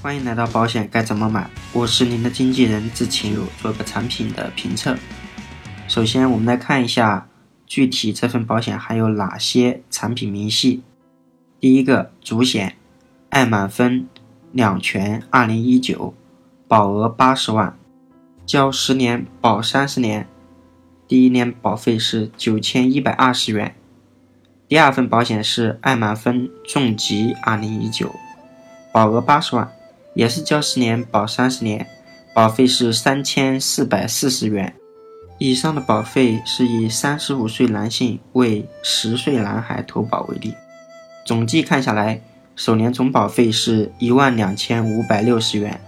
欢迎来到保险该怎么买？我是您的经纪人志勤，做个产品的评测。首先，我们来看一下具体这份保险含有哪些产品明细。第一个主险，爱满分两全二零一九，保额八十万，交十年保三十年，第一年保费是九千一百二十元。第二份保险是爱满分重疾二零一九，保额八十万。也是交十年保三十年，保费是三千四百四十元。以上的保费是以三十五岁男性为十岁男孩投保为例，总计看下来，首年总保费是一万两千五百六十元。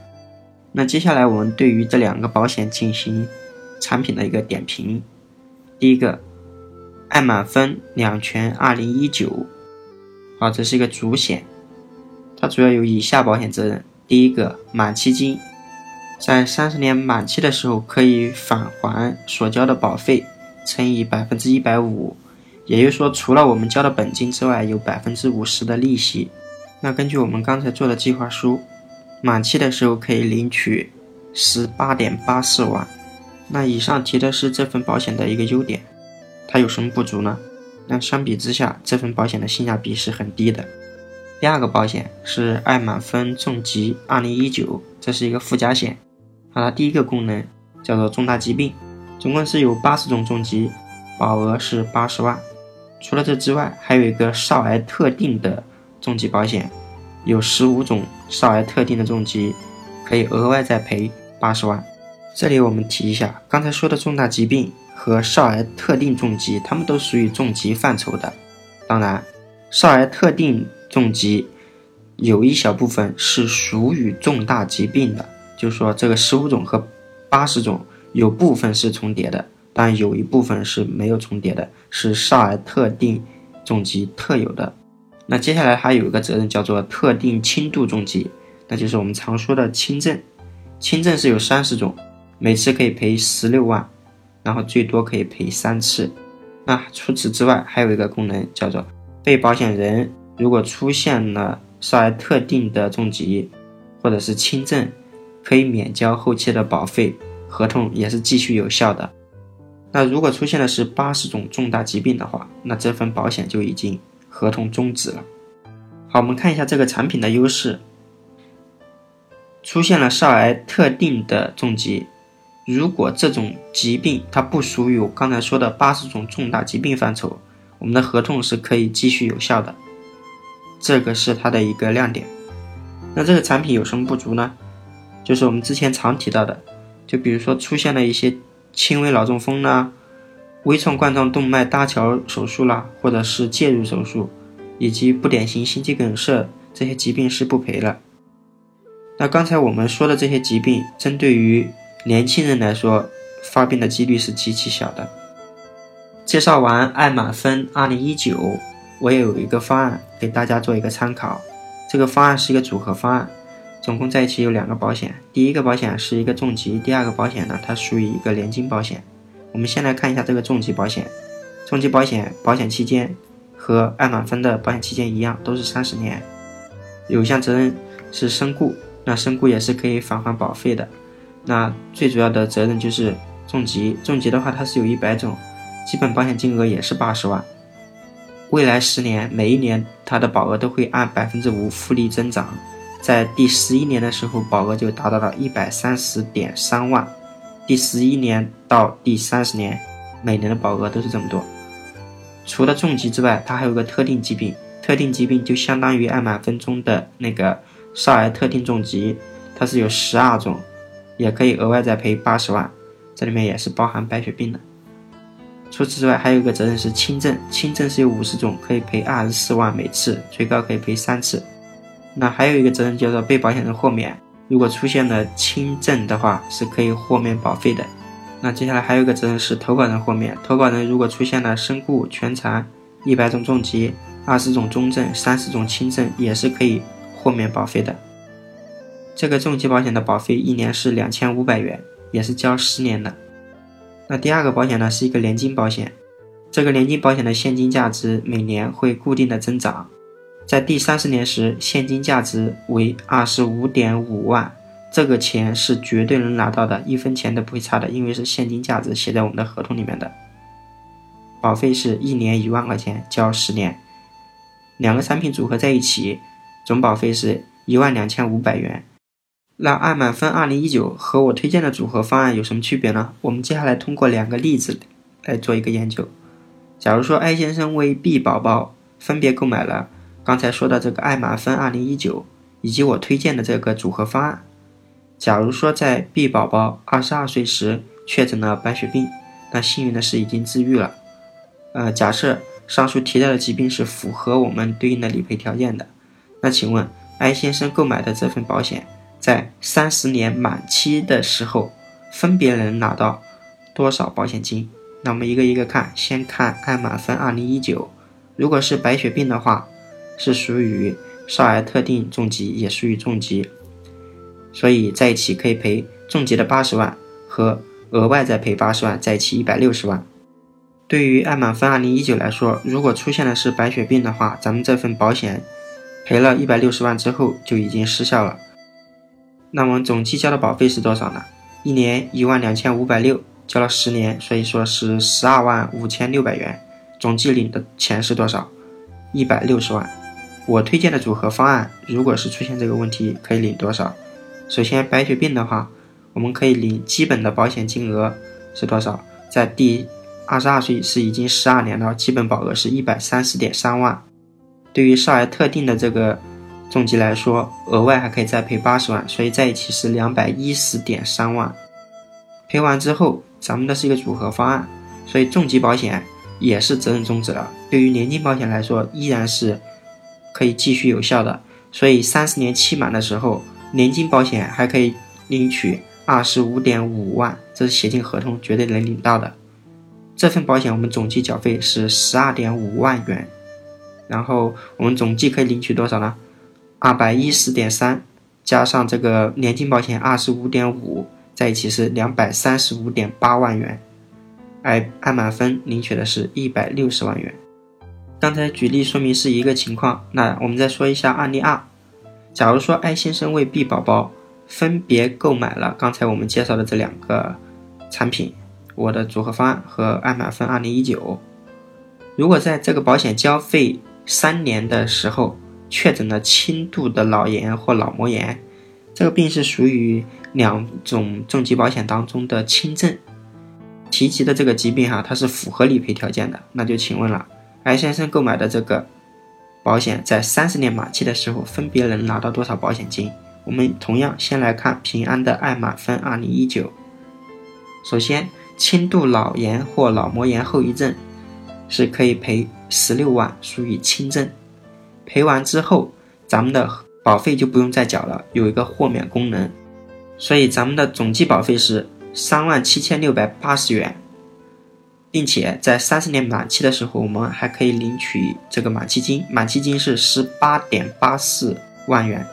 那接下来我们对于这两个保险进行产品的一个点评。第一个，爱满分两全二零一九，啊，这是一个主险，它主要有以下保险责任。第一个满期金，在三十年满期的时候可以返还所交的保费，乘以百分之一百五，也就是说，除了我们交的本金之外，有百分之五十的利息。那根据我们刚才做的计划书，满期的时候可以领取十八点八四万。那以上提的是这份保险的一个优点，它有什么不足呢？那相比之下，这份保险的性价比是很低的。第二个保险是爱满分重疾二零一九，这是一个附加险。它第一个功能叫做重大疾病，总共是有八十种重疾，保额是八十万。除了这之外，还有一个少儿特定的重疾保险，有十五种少儿特定的重疾，可以额外再赔八十万。这里我们提一下，刚才说的重大疾病和少儿特定重疾，它们都属于重疾范畴的。当然，少儿特定重疾有一小部分是属于重大疾病的，就是说这个十五种和八十种有部分是重叠的，但有一部分是没有重叠的，是少儿特定重疾特有的。那接下来还有一个责任叫做特定轻度重疾，那就是我们常说的轻症。轻症是有三十种，每次可以赔十六万，然后最多可以赔三次。那除此之外，还有一个功能叫做被保险人。如果出现了少儿特定的重疾或者是轻症，可以免交后期的保费，合同也是继续有效的。那如果出现的是八十种重大疾病的话，那这份保险就已经合同终止了。好，我们看一下这个产品的优势。出现了少儿特定的重疾，如果这种疾病它不属于我刚才说的八十种重大疾病范畴，我们的合同是可以继续有效的。这个是它的一个亮点。那这个产品有什么不足呢？就是我们之前常提到的，就比如说出现了一些轻微脑中风啦、微创冠状动脉搭桥手术啦，或者是介入手术，以及不典型心肌梗塞这些疾病是不赔了。那刚才我们说的这些疾病，针对于年轻人来说，发病的几率是极其小的。介绍完爱满分二零一九。我也有一个方案给大家做一个参考，这个方案是一个组合方案，总共在一起有两个保险。第一个保险是一个重疾，第二个保险呢，它属于一个年金保险。我们先来看一下这个重疾保险，重疾保险保险期间和爱满分的保险期间一样，都是三十年，有项责任是身故，那身故也是可以返还保费的。那最主要的责任就是重疾，重疾的话它是有一百种，基本保险金额也是八十万。未来十年，每一年它的保额都会按百分之五复利增长，在第十一年的时候，保额就达到了一百三十点三万。第十一年到第三十年，每年的保额都是这么多。除了重疾之外，它还有个特定疾病，特定疾病就相当于爱满分中的那个少儿特定重疾，它是有十二种，也可以额外再赔八十万，这里面也是包含白血病的。除此之外，还有一个责任是轻症，轻症是有五十种，可以赔二十四万每次，最高可以赔三次。那还有一个责任叫做被保险人豁免，如果出现了轻症的话，是可以豁免保费的。那接下来还有一个责任是投保人豁免，投保人如果出现了身故、全残、一百种重疾、二十种中症、三十种轻症，也是可以豁免保费的。这个重疾保险的保费一年是两千五百元，也是交十年的。那第二个保险呢，是一个年金保险。这个年金保险的现金价值每年会固定的增长，在第三十年时，现金价值为二十五点五万，这个钱是绝对能拿到的，一分钱都不会差的，因为是现金价值写在我们的合同里面的。保费是一年一万块钱，交十年，两个产品组合在一起，总保费是一万两千五百元。那爱满分二零一九和我推荐的组合方案有什么区别呢？我们接下来通过两个例子来做一个研究。假如说艾先生为 B 宝宝分别购买了。刚才说的这个爱满分二零一九，以及我推荐的这个组合方案，假如说在 B 宝宝二十二岁时确诊了白血病，那幸运的是已经治愈了。呃，假设上述提到的疾病是符合我们对应的理赔条件的，那请问艾先生购买的这份保险，在三十年满期的时候，分别能拿到多少保险金？那我们一个一个看，先看爱满分二零一九，如果是白血病的话。是属于少儿特定重疾，也属于重疾，所以在一起可以赔重疾的八十万和额外再赔八十万，在一起一百六十万。对于爱满分二零一九来说，如果出现的是白血病的话，咱们这份保险赔了一百六十万之后就已经失效了。那么总计交的保费是多少呢？一年一万两千五百六，交了十年，所以说是十二万五千六百元。总计领的钱是多少？一百六十万。我推荐的组合方案，如果是出现这个问题，可以领多少？首先，白血病的话，我们可以领基本的保险金额是多少？在第二十二岁是已经十二年了，基本保额是一百三十点三万。对于少儿特定的这个重疾来说，额外还可以再赔八十万，所以在一起是两百一十点三万。赔完之后，咱们的是一个组合方案，所以重疾保险也是责任终止了。对于年金保险来说，依然是。可以继续有效的，所以三十年期满的时候，年金保险还可以领取二十五点五万，这是写进合同，绝对能领到的。这份保险我们总计缴费是十二点五万元，然后我们总计可以领取多少呢？二百一十点三，加上这个年金保险二十五点五，在一起是两百三十五点八万元，而爱满分领取的是一百六十万元。刚才举例说明是一个情况，那我们再说一下案例二。假如说艾先生为 B 宝宝分别购买了刚才我们介绍的这两个产品，我的组合方案和爱满分二零一九，如果在这个保险交费三年的时候确诊了轻度的脑炎或脑膜炎，这个病是属于两种重疾保险当中的轻症，提及的这个疾病哈，它是符合理赔条件的，那就请问了。艾先生购买的这个保险，在三十年满期的时候，分别能拿到多少保险金？我们同样先来看平安的爱满分二零一九。首先，轻度脑炎或脑膜炎后遗症是可以赔十六万，属于轻症。赔完之后，咱们的保费就不用再缴了，有一个豁免功能，所以咱们的总计保费是三万七千六百八十元。并且在三十年满期的时候，我们还可以领取这个满期金，满期金是十八点八四万元。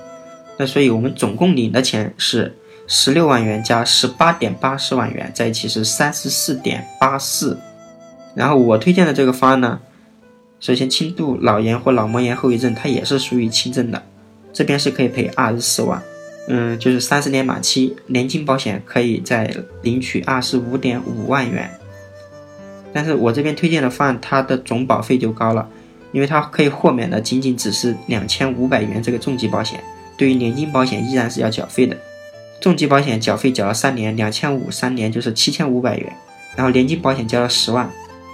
那所以我们总共领的钱是十六万元加十八点八四万元，在一起是三十四点八四。然后我推荐的这个方案呢，首先轻度脑炎或脑膜炎后遗症，它也是属于轻症的，这边是可以赔二十四万，嗯，就是三十年满期，年金保险可以再领取二十五点五万元。但是我这边推荐的方案，它的总保费就高了，因为它可以豁免的仅仅只是两千五百元这个重疾保险，对于年金保险依然是要缴费的。重疾保险缴费缴了三年，两千五三年就是七千五百元，然后年金保险交了十万，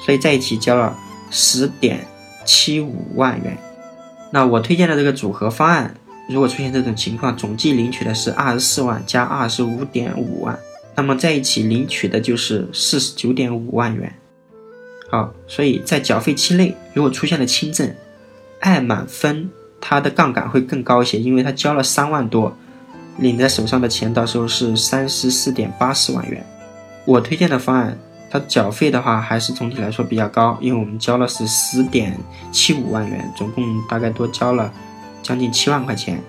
所以在一起交了十点七五万元。那我推荐的这个组合方案，如果出现这种情况，总计领取的是二十四万加二十五点五万，那么在一起领取的就是四十九点五万元。好，所以在缴费期内，如果出现了轻症，爱满分它的杠杆会更高一些，因为它交了三万多，领在手上的钱到时候是三十四点八四万元。我推荐的方案，它缴费的话还是总体来说比较高，因为我们交了是十点七五万元，总共大概多交了将近七万块钱。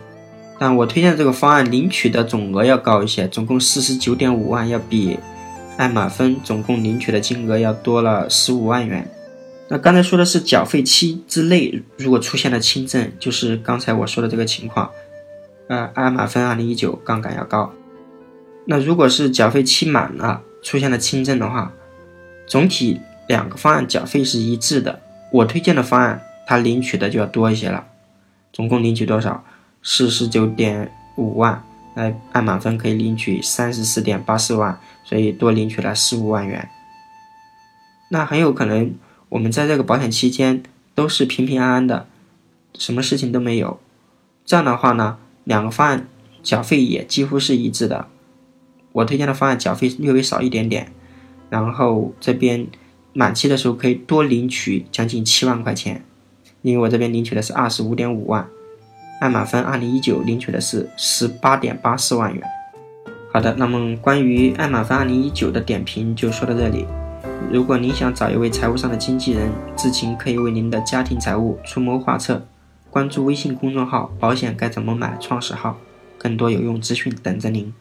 但我推荐这个方案领取的总额要高一些，总共四十九点五万，要比。爱满分总共领取的金额要多了十五万元，那刚才说的是缴费期之内如果出现了轻症，就是刚才我说的这个情况，呃，爱玛芬二零一九杠杆要高。那如果是缴费期满了出现了轻症的话，总体两个方案缴费是一致的。我推荐的方案，它领取的就要多一些了，总共领取多少？四十九点五万。那按满分可以领取三十四点八四万，所以多领取了十五万元。那很有可能我们在这个保险期间都是平平安安的，什么事情都没有。这样的话呢，两个方案缴费也几乎是一致的。我推荐的方案缴费略微少一点点，然后这边满期的时候可以多领取将近七万块钱，因为我这边领取的是二十五点五万，爱玛芬二零一九领取的是十八点八四万元。好的，那么关于爱玛芬二零一九的点评就说到这里。如果您想找一位财务上的经纪人，至勤可以为您的家庭财务出谋划策，关注微信公众号“保险该怎么买”创始号，更多有用资讯等着您。